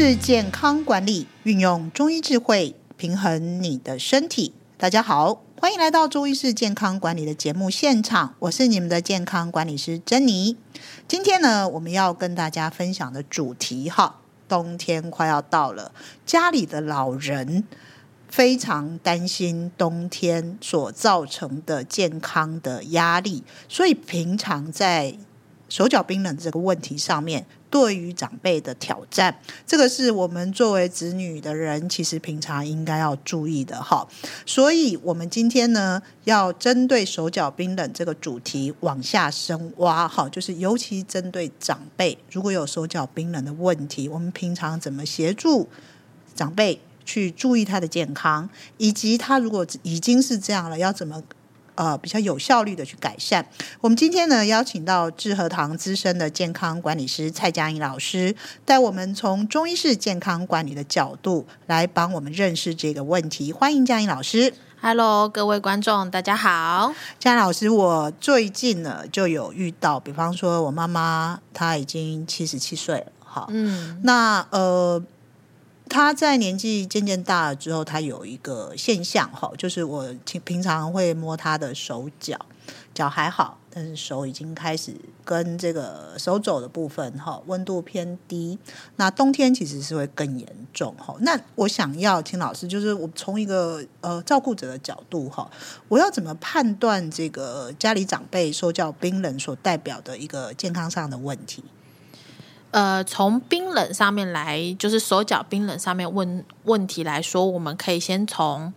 是健康管理，运用中医智慧平衡你的身体。大家好，欢迎来到中医是健康管理的节目现场，我是你们的健康管理师珍妮。今天呢，我们要跟大家分享的主题哈，冬天快要到了，家里的老人非常担心冬天所造成的健康的压力，所以平常在手脚冰冷这个问题上面，对于长辈的挑战，这个是我们作为子女的人，其实平常应该要注意的哈。所以，我们今天呢，要针对手脚冰冷这个主题往下深挖哈，就是尤其针对长辈，如果有手脚冰冷的问题，我们平常怎么协助长辈去注意他的健康，以及他如果已经是这样了，要怎么？呃，比较有效率的去改善。我们今天呢，邀请到智和堂资深的健康管理师蔡佳颖老师，带我们从中医式健康管理的角度来帮我们认识这个问题。欢迎佳颖老师。Hello，各位观众，大家好。佳颖老师，我最近呢就有遇到，比方说我妈妈她已经七十七岁了，哈，嗯，那呃。他在年纪渐渐大了之后，他有一个现象哈，就是我平平常会摸他的手脚，脚还好，但是手已经开始跟这个手肘的部分哈，温度偏低。那冬天其实是会更严重哈。那我想要请老师，就是我从一个呃照顾者的角度哈，我要怎么判断这个家里长辈手脚冰冷所代表的一个健康上的问题？呃，从冰冷上面来，就是手脚冰冷上面问问题来说，我们可以先从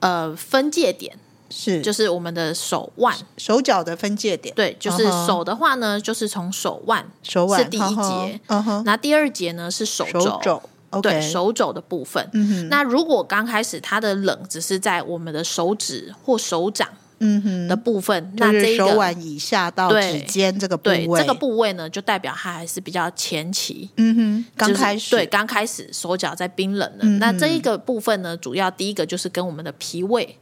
呃分界点是，就是我们的手腕、手脚的分界点。对，就是手的话呢，uh huh. 就是从手腕，手腕是第一节，那第二节呢是手肘，手肘 okay. 对，手肘的部分。那如果刚开始它的冷只是在我们的手指或手掌。嗯哼。的部分，那这个手腕以下到指尖这个部位，对，这个部位呢，就代表它还是比较前期。嗯哼，刚开始，对，刚开始手脚在冰冷的。嗯、那这一个部分呢，主要第一个就是跟我们的脾胃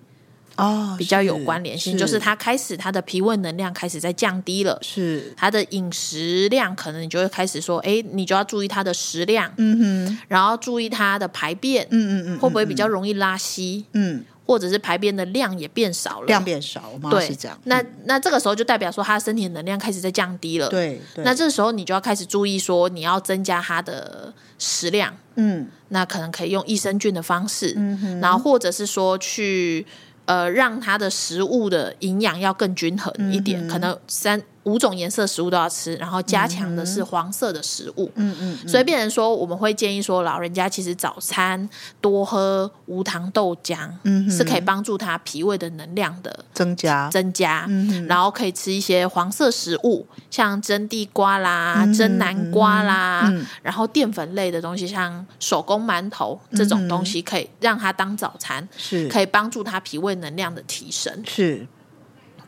哦比较有关联性，是就是它开始它的脾胃能量开始在降低了，是。它的饮食量可能你就会开始说，哎，你就要注意它的食量，嗯哼，然后注意它的排便，嗯嗯嗯，会不会比较容易拉稀，嗯。或者是排便的量也变少了，量变少，我妈是这样。那那这个时候就代表说，他身体的能量开始在降低了。对，对，那这时候你就要开始注意说，你要增加他的食量。嗯，那可能可以用益生菌的方式，嗯，然后或者是说去呃让他的食物的营养要更均衡一点，嗯，可能三。五种颜色食物都要吃，然后加强的是黄色的食物。嗯嗯，所以变成说，我们会建议说，老人家其实早餐多喝无糖豆浆，嗯，是可以帮助他脾胃的能量的增加增加。然后可以吃一些黄色食物，像蒸地瓜啦、嗯、蒸南瓜啦，然后淀粉类的东西，像手工馒头这种东西，可以让他当早餐，是可以帮助他脾胃能量的提升。是。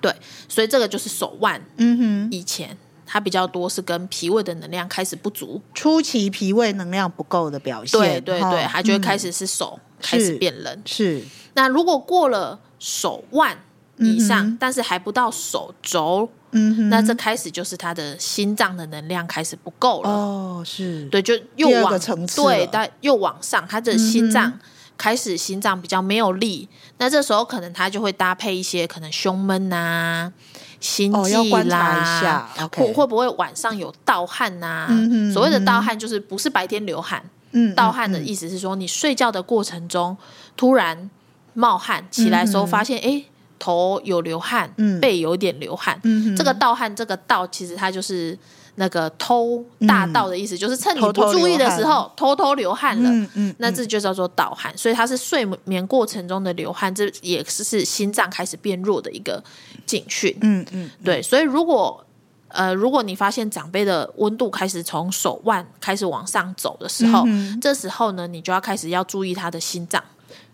对，所以这个就是手腕。嗯哼，以前它比较多是跟脾胃的能量开始不足，初期脾胃能量不够的表现。对对对，它就会开始是手、嗯、开始变冷。是，那如果过了手腕以上，嗯、但是还不到手肘，嗯哼，那这开始就是他的心脏的能量开始不够了。哦，是，对，就又往层次，对，但又往上，他的心脏。嗯开始心脏比较没有力，那这时候可能他就会搭配一些可能胸闷啊、心悸啦，会、哦、会不会晚上有盗汗呐、啊？嗯、哼所谓的盗汗就是不是白天流汗，嗯、盗汗的意思是说你睡觉的过程中突然冒汗，起来的时候发现哎、头有流汗，嗯、背有点流汗，嗯、哼。这个盗汗这个盗其实它就是。那个偷大盗的意思，嗯、就是趁你不注意的时候偷偷流汗了，嗯嗯、那这就叫做盗汗。所以它是睡眠过程中的流汗，这也是是心脏开始变弱的一个警讯。嗯嗯，对。所以如果呃，如果你发现长辈的温度开始从手腕开始往上走的时候，这时候呢，你就要开始要注意他的心脏。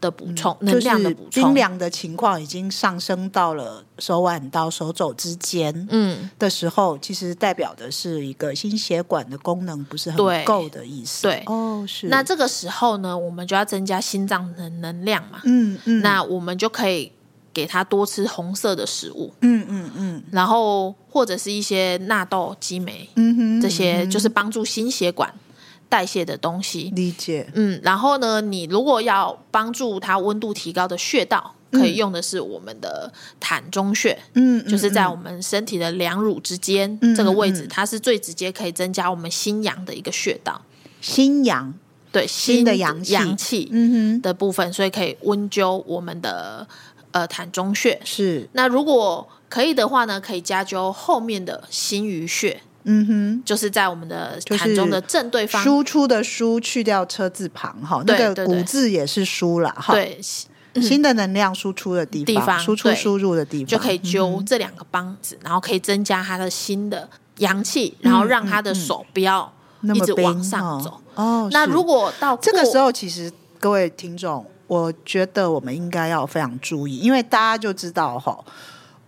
的补充，能量的补充，冰凉的情况已经上升到了手腕到手肘之间，嗯，的时候，其实代表的是一个心血管的功能不是很够的意思。对，哦，是。那这个时候呢，我们就要增加心脏的能量嘛，嗯嗯，那我们就可以给他多吃红色的食物，嗯嗯嗯，然后或者是一些纳豆、激酶，嗯哼，这些就是帮助心血管。代谢的东西。理解。嗯，然后呢，你如果要帮助它温度提高的穴道，可以用的是我们的膻中穴。嗯，就是在我们身体的两乳之间、嗯、这个位置，它是最直接可以增加我们心阳的一个穴道。心阳。对，心的阳气，阳气的部分，嗯、所以可以温灸我们的呃膻中穴。是，那如果可以的话呢，可以加灸后面的心俞穴。嗯哼，就是在我们的盘中的正对方，输出的输去掉车字旁哈，那个古字也是输了哈。对，新的能量输出的地方，输出输入的地方，就可以揪这两个帮子，然后可以增加他的新的阳气，然后让他的手不要一直往上走。哦，那如果到这个时候，其实各位听众，我觉得我们应该要非常注意，因为大家就知道哈，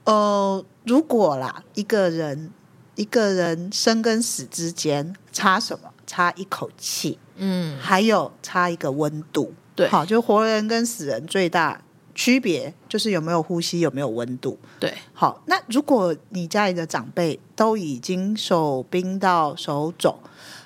呃，如果啦一个人一个人生跟死之间差什么？差一口气，嗯，还有差一个温度，对，好，就活人跟死人最大区别就是有没有呼吸，有没有温度，对，好，那如果你家里的长辈都已经手冰到手肿。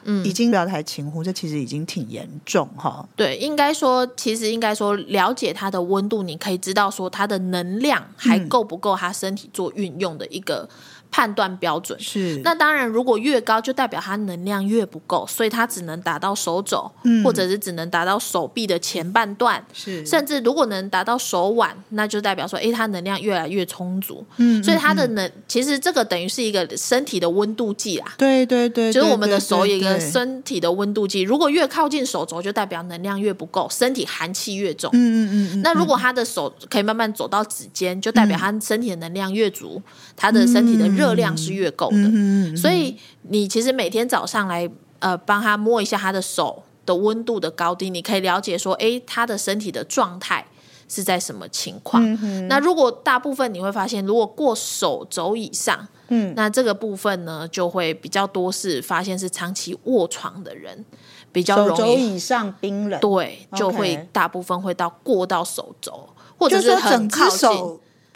嗯，已经不要太轻忽，这其实已经挺严重哈。对，应该说，其实应该说，了解它的温度，你可以知道说它的能量还够不够，他身体做运用的一个。判断标准。是，那当然，如果越高，就代表它能量越不够，所以它只能达到手肘，嗯、或者是只能达到手臂的前半段，是，甚至如果能达到手腕，那就代表说，哎，它能量越来越充足，嗯，所以它的能，嗯、其实这个等于是一个身体的温度计啦，对对对，就是我们的手有一个身体的温度计，如果越靠近手肘，就代表能量越不够，身体寒气越重，嗯嗯嗯，嗯，那如果他的手可以慢慢走到指尖，就代表他身体的能量越足，他的身体的。热量是越够的，所以你其实每天早上来呃帮他摸一下他的手的温度的高低，你可以了解说，哎，他的身体的状态是在什么情况。那如果大部分你会发现，如果过手肘以上，嗯，那这个部分呢就会比较多是发现是长期卧床的人比较容易。手肘以上冰冷，对，就会大部分会到过到手肘，或者是很靠近。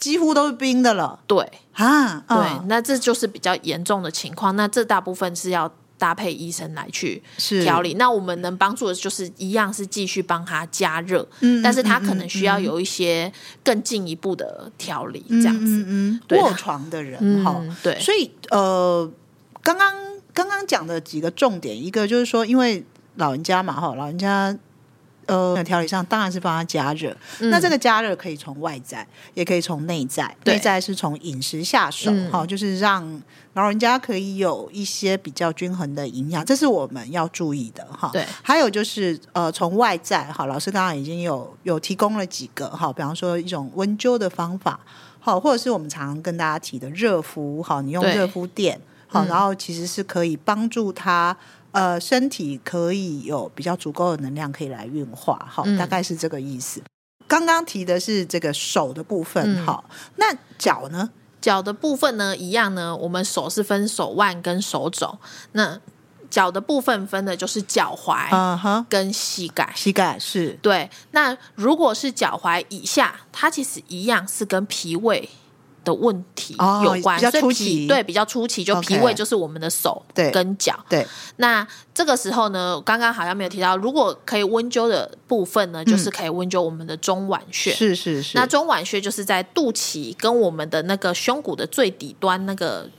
几乎都是冰的了，对啊，对，那这就是比较严重的情况。那这大部分是要搭配医生来去调理。那我们能帮助的就是一样是继续帮他加热，嗯，但是他可能需要有一些更进一步的调理，这样子。嗯，卧床的人哈，对，所以呃，刚刚刚刚讲的几个重点，一个就是说，因为老人家嘛，哈，老人家。呃，调理上当然是帮他加热。嗯、那这个加热可以从外在，也可以从内在。内在是从饮食下手，哈、嗯，就是让老人家可以有一些比较均衡的营养，这是我们要注意的，哈。对。还有就是呃，从外在，哈，老师刚刚已经有有提供了几个，哈，比方说一种温灸的方法，好，或者是我们常常跟大家提的热敷，哈，你用热敷垫，好，然后其实是可以帮助他。呃，身体可以有比较足够的能量可以来运化，好，大概是这个意思。嗯、刚刚提的是这个手的部分，哈、嗯，那脚呢？脚的部分呢，一样呢，我们手是分手腕跟手肘，那脚的部分分的就是脚踝，跟膝盖，膝盖是对。那如果是脚踝以下，它其实一样是跟脾胃。的问题有关，哦、比较初期，对，比较初期，就脾胃就是我们的手跟脚。对，那这个时候呢，刚刚好像没有提到，如果可以温灸的部分呢，就是可以温灸我们的中脘穴。是是是。那中脘穴就是在肚脐跟我们的那个胸骨的最底端那个。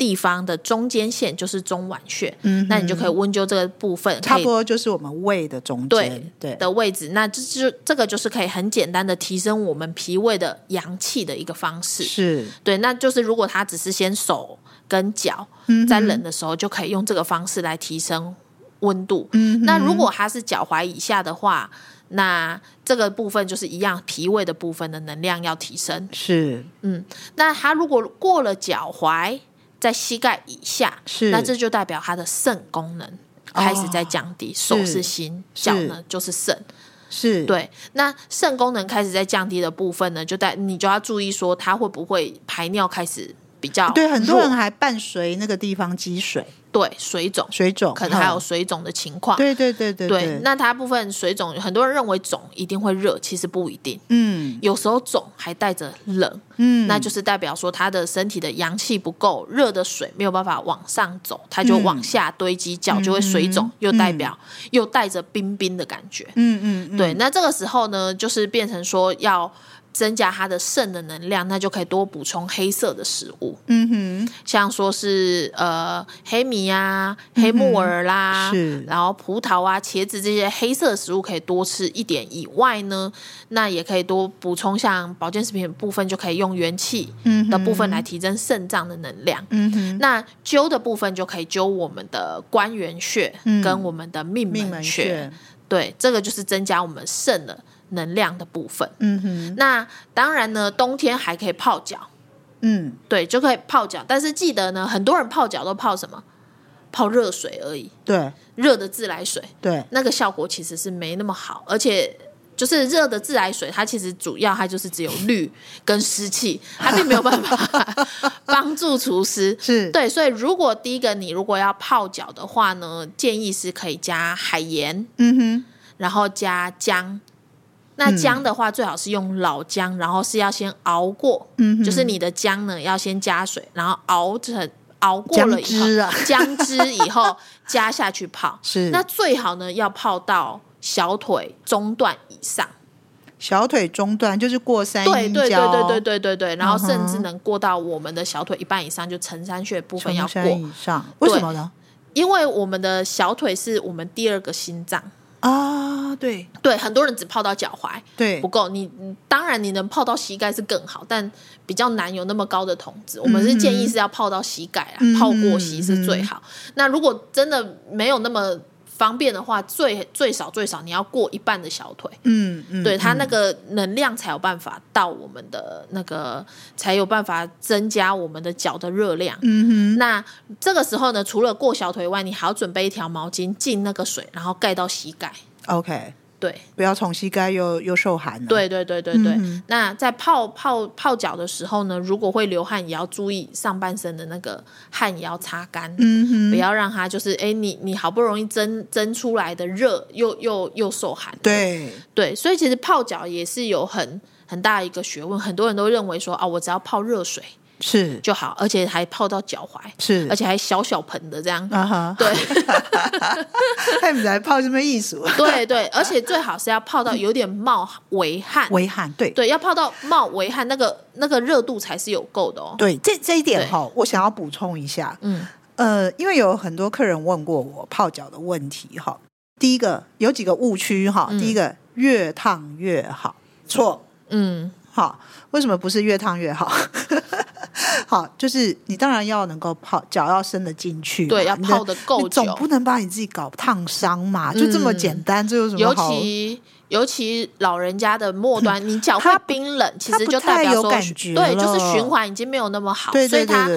地方的中间线就是中脘穴，嗯，那你就可以温灸这个部分，差不多就是我们胃的中间对的位置。那这就这个就是可以很简单的提升我们脾胃的阳气的一个方式。是对，那就是如果他只是先手跟脚在冷的时候，就可以用这个方式来提升温度。嗯，那如果他是脚踝以下的话，那这个部分就是一样，脾胃的部分的能量要提升。是，嗯，那他如果过了脚踝。在膝盖以下，是那这就代表他的肾功能开始在降低。哦、手是心，脚呢就是肾，是对。那肾功能开始在降低的部分呢，就在你就要注意说，他会不会排尿开始比较对？很多人还伴随那个地方积水。对，水肿，水肿，可能还有水肿的情况。对对对对对。那大部分水肿，很多人认为肿一定会热，其实不一定。嗯，有时候肿还带着冷，嗯，那就是代表说他的身体的阳气不够，热的水没有办法往上走，它就往下堆积，脚就会水肿，又代表又带着冰冰的感觉。嗯嗯，对。那这个时候呢，就是变成说要。增加它的肾的能量，那就可以多补充黑色的食物。嗯哼，像说是呃黑米啊、黑木耳啦，是，然后葡萄啊、茄子这些黑色的食物可以多吃一点。以外呢，那也可以多补充像保健食品的部分，就可以用元气的部分来提升肾脏的能量。嗯哼，那灸的部分就可以灸我们的关元穴跟我们的命门穴。对，这个就是增加我们肾的。能量的部分，嗯哼，那当然呢，冬天还可以泡脚，嗯，对，就可以泡脚。但是记得呢，很多人泡脚都泡什么？泡热水而已，对，热的自来水，对，那个效果其实是没那么好。而且，就是热的自来水，它其实主要它就是只有氯跟湿气，它并没有办法 帮助除湿。是对，所以如果第一个你如果要泡脚的话呢，建议是可以加海盐，嗯哼，然后加姜。那姜的话，最好是用老姜，然后是要先熬过，就是你的姜呢要先加水，然后熬成熬过了以后姜汁啊，姜汁以后 加下去泡。是那最好呢，要泡到小腿中段以上。小腿中段就是过三阴交。对对对对对对对对，然后甚至能过到我们的小腿一半以上，就承山穴部分要过以上。为什么呢？因为我们的小腿是我们第二个心脏。啊，对对，很多人只泡到脚踝，对，不够。你当然你能泡到膝盖是更好，但比较难有那么高的筒子。嗯、我们是建议是要泡到膝盖啊，嗯、泡过膝是最好。嗯、那如果真的没有那么。方便的话，最最少最少你要过一半的小腿，嗯嗯，对，它那个能量才有办法到我们的那个，才有办法增加我们的脚的热量。嗯哼，那这个时候呢，除了过小腿外，你还要准备一条毛巾浸那个水，然后盖到膝盖。OK。对，不要从膝盖又又受寒。对对对对对。嗯、那在泡泡泡脚的时候呢，如果会流汗，也要注意上半身的那个汗也要擦干。不要让它就是哎，你你好不容易蒸蒸出来的热，又又又受寒。对对，所以其实泡脚也是有很很大一个学问。很多人都认为说啊，我只要泡热水。是。就好，而且还泡到脚踝，是，而且还小小盆的这样，啊哈，对，还不来泡这么艺术，对对，而且最好是要泡到有点冒微汗，微汗，对。对，要泡到冒微汗，那个那个热度才是有够的哦。对，这这一点哈，我想要补充一下，嗯。呃，因为有很多客人问过我泡脚的问题哈，第一个有几个误区哈，第一个越烫越好，错，嗯，好，为什么不是越烫越好？好，就是你当然要能够泡脚要伸得进去，对，要泡得够久，总不能把你自己搞烫伤嘛，就这么简单，这有什么尤其尤其老人家的末端，你脚会冰冷，其实就代表说，对，就是循环已经没有那么好，所以他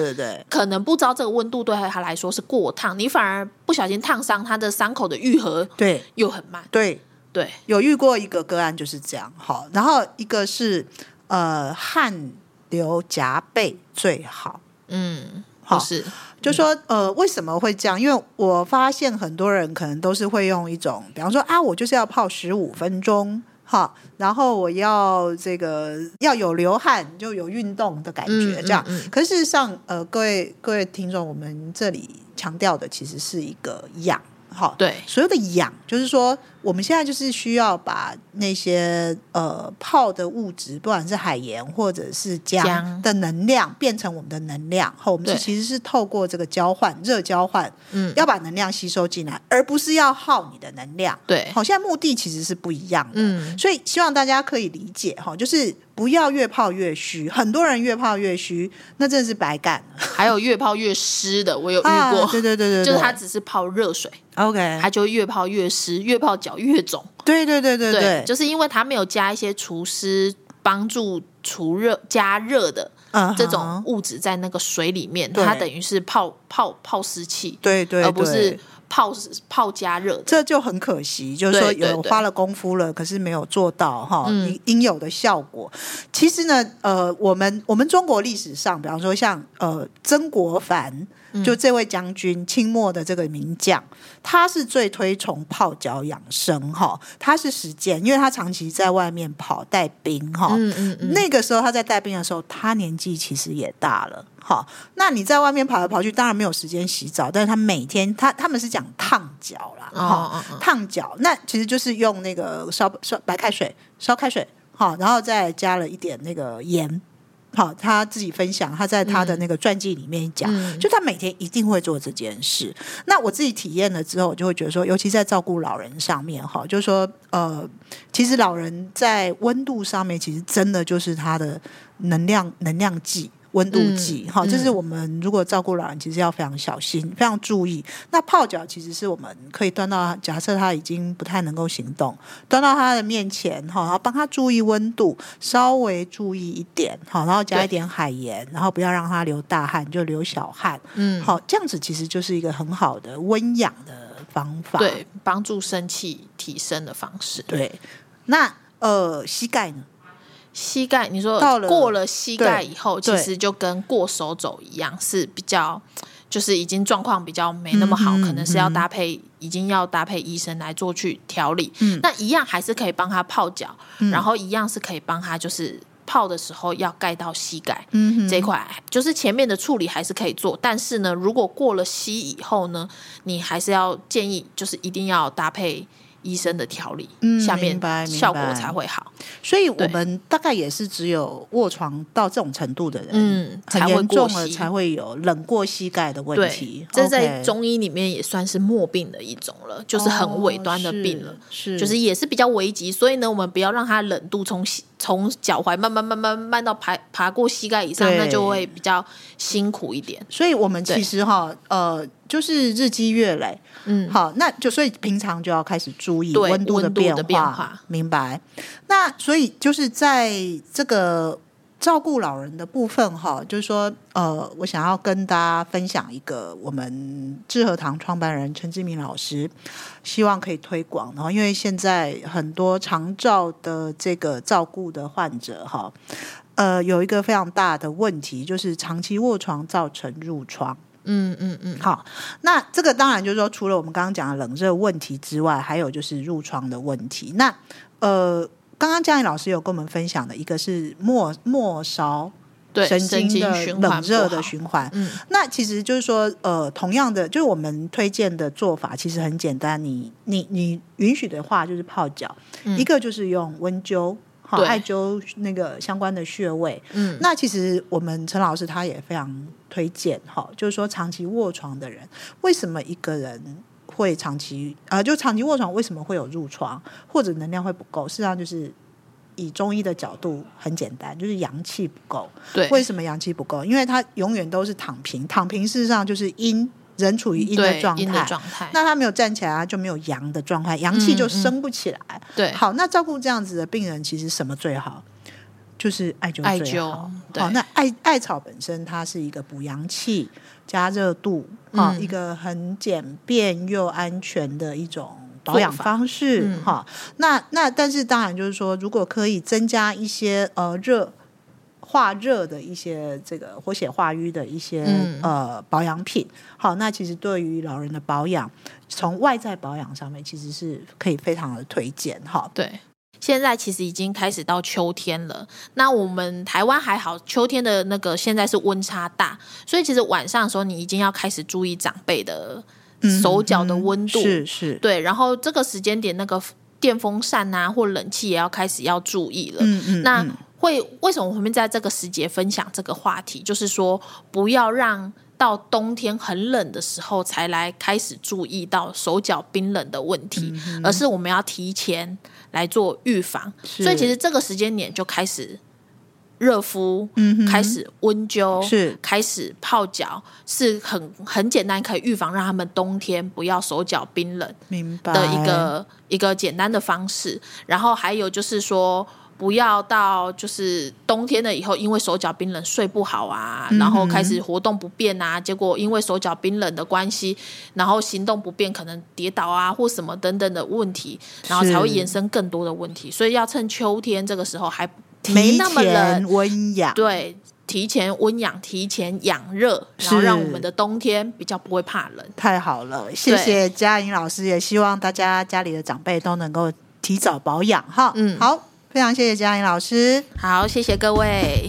可能不知道这个温度对他来说是过烫，你反而不小心烫伤他的伤口的愈合，对，又很慢，对。对，有遇过一个个案就是这样，好，然后一个是呃汗。留夹背最好，嗯，好是，就说呃，为什么会这样？因为我发现很多人可能都是会用一种，比方说啊，我就是要泡十五分钟，哈，然后我要这个要有流汗，就有运动的感觉，这样。嗯嗯嗯、可是事实上，呃，各位各位听众，我们这里强调的其实是一个养。好，对，所有的氧就是说，我们现在就是需要把那些呃泡的物质，不管是海盐或者是姜的能量，变成我们的能量。后我们是其实是透过这个交换热交换，嗯，要把能量吸收进来，而不是要耗你的能量。对，好，现在目的其实是不一样的。嗯，所以希望大家可以理解哈，就是不要越泡越虚。很多人越泡越虚，那真的是白干。还有越泡越湿的，我有遇过。啊、对，对对对对，就是他只是泡热水。OK，它就越泡越湿，越泡脚越肿。对对对对对，对，就是因为它没有加一些除湿、帮助除热、加热的这种物质在那个水里面，uh. 它等于是泡泡泡湿气，对对，对，而不是。泡泡加热，这就很可惜，就是说有花了功夫了，可是没有做到哈应应有的效果。其实呢，呃，我们我们中国历史上，比方说像呃曾国藩。就这位将军，清末的这个名将，他是最推崇泡脚养生哈。他是实践，因为他长期在外面跑带兵哈。嗯嗯嗯。那个时候他在带兵的时候，他年纪其实也大了哈。那你在外面跑来跑去，当然没有时间洗澡，但是他每天他他们是讲烫脚啦，哈，烫脚，那其实就是用那个烧烧白开水烧开水好，然后再加了一点那个盐。好，他自己分享，他在他的那个传记里面讲，嗯、就他每天一定会做这件事。那我自己体验了之后，我就会觉得说，尤其在照顾老人上面，哈，就是说，呃，其实老人在温度上面，其实真的就是他的能量能量计。温度计，哈、嗯，这是我们如果照顾老人，其实要非常小心、非常注意。那泡脚其实是我们可以端到，假设他已经不太能够行动，端到他的面前，哈，然后帮他注意温度，稍微注意一点，好，然后加一点海盐，然后不要让他流大汗，就流小汗，嗯，好，这样子其实就是一个很好的温养的方法，对，帮助生气提升的方式。对，那呃，膝盖呢？膝盖，你说过了膝盖以后，其实就跟过手肘一样，是比较，就是已经状况比较没那么好，嗯、可能是要搭配，嗯、已经要搭配医生来做去调理。嗯、那一样还是可以帮他泡脚，嗯、然后一样是可以帮他，就是泡的时候要盖到膝盖、嗯、这一块，就是前面的处理还是可以做，但是呢，如果过了膝以后呢，你还是要建议，就是一定要搭配。医生的调理，嗯，下面效果才会好。所以我们大概也是只有卧床到这种程度的人，嗯，很严重了才会有冷过膝盖的问题。这在中医里面也算是末病的一种了，就是很尾端的病了，是，就是也是比较危急。所以呢，我们不要让它冷度从从脚踝慢慢慢慢慢到爬爬过膝盖以上，那就会比较辛苦一点。所以我们其实哈，呃。就是日积月累，嗯，好，那就所以平常就要开始注意温度的变化，变化明白？那所以就是在这个照顾老人的部分，哈，就是说，呃，我想要跟大家分享一个我们智和堂创办人陈志明老师希望可以推广，然后因为现在很多长照的这个照顾的患者，哈，呃，有一个非常大的问题，就是长期卧床造成褥疮。嗯嗯嗯，好，那这个当然就是说，除了我们刚刚讲的冷热问题之外，还有就是褥疮的问题。那呃，刚刚嘉颖老师有跟我们分享的一个是末末梢神经的冷热的循环。嗯，那其实就是说，呃，同样的，就是我们推荐的做法其实很简单，你你你允许的话，就是泡脚，嗯、一个就是用温灸。好，艾灸那个相关的穴位。嗯，那其实我们陈老师他也非常推荐哈，就是说长期卧床的人，为什么一个人会长期啊、呃，就长期卧床为什么会有褥疮或者能量会不够？事实上就是以中医的角度很简单，就是阳气不够。对，为什么阳气不够？因为他永远都是躺平，躺平事实上就是阴。人处于阴的状态，那他没有站起来，他就没有阳的状态，阳气就升不起来。嗯嗯、对，好，那照顾这样子的病人，其实什么最好？就是艾灸最好。艾灸，好，那艾艾草本身它是一个补阳气、加热度啊，嗯、一个很简便又安全的一种保养方式。哈、嗯，那那但是当然就是说，如果可以增加一些呃热。化热的一些这个活血化瘀的一些、嗯、呃保养品，好，那其实对于老人的保养，从外在保养上面，其实是可以非常的推荐哈。对，现在其实已经开始到秋天了，那我们台湾还好，秋天的那个现在是温差大，所以其实晚上的时候你已经要开始注意长辈的手脚的温度，嗯、是是，对，然后这个时间点那个电风扇啊或冷气也要开始要注意了，嗯嗯，那。会为什么我们在这个时节分享这个话题？就是说，不要让到冬天很冷的时候才来开始注意到手脚冰冷的问题，嗯、而是我们要提前来做预防。所以，其实这个时间点就开始热敷，嗯、开始温灸，是开始泡脚，是很很简单，可以预防让他们冬天不要手脚冰冷。明白的一个一个简单的方式。然后还有就是说。不要到就是冬天了以后，因为手脚冰冷睡不好啊，然后开始活动不便啊，结果因为手脚冰冷的关系，然后行动不便，可能跌倒啊或什么等等的问题，然后才会衍生更多的问题。所以要趁秋天这个时候还没那么冷，温养，对，提前温养，提前养热，然后让我们的冬天比较不会怕冷。太好了，谢谢佳颖老师，也希望大家家里的长辈都能够提早保养哈。嗯，好。非常谢谢嘉颖老师，好，谢谢各位。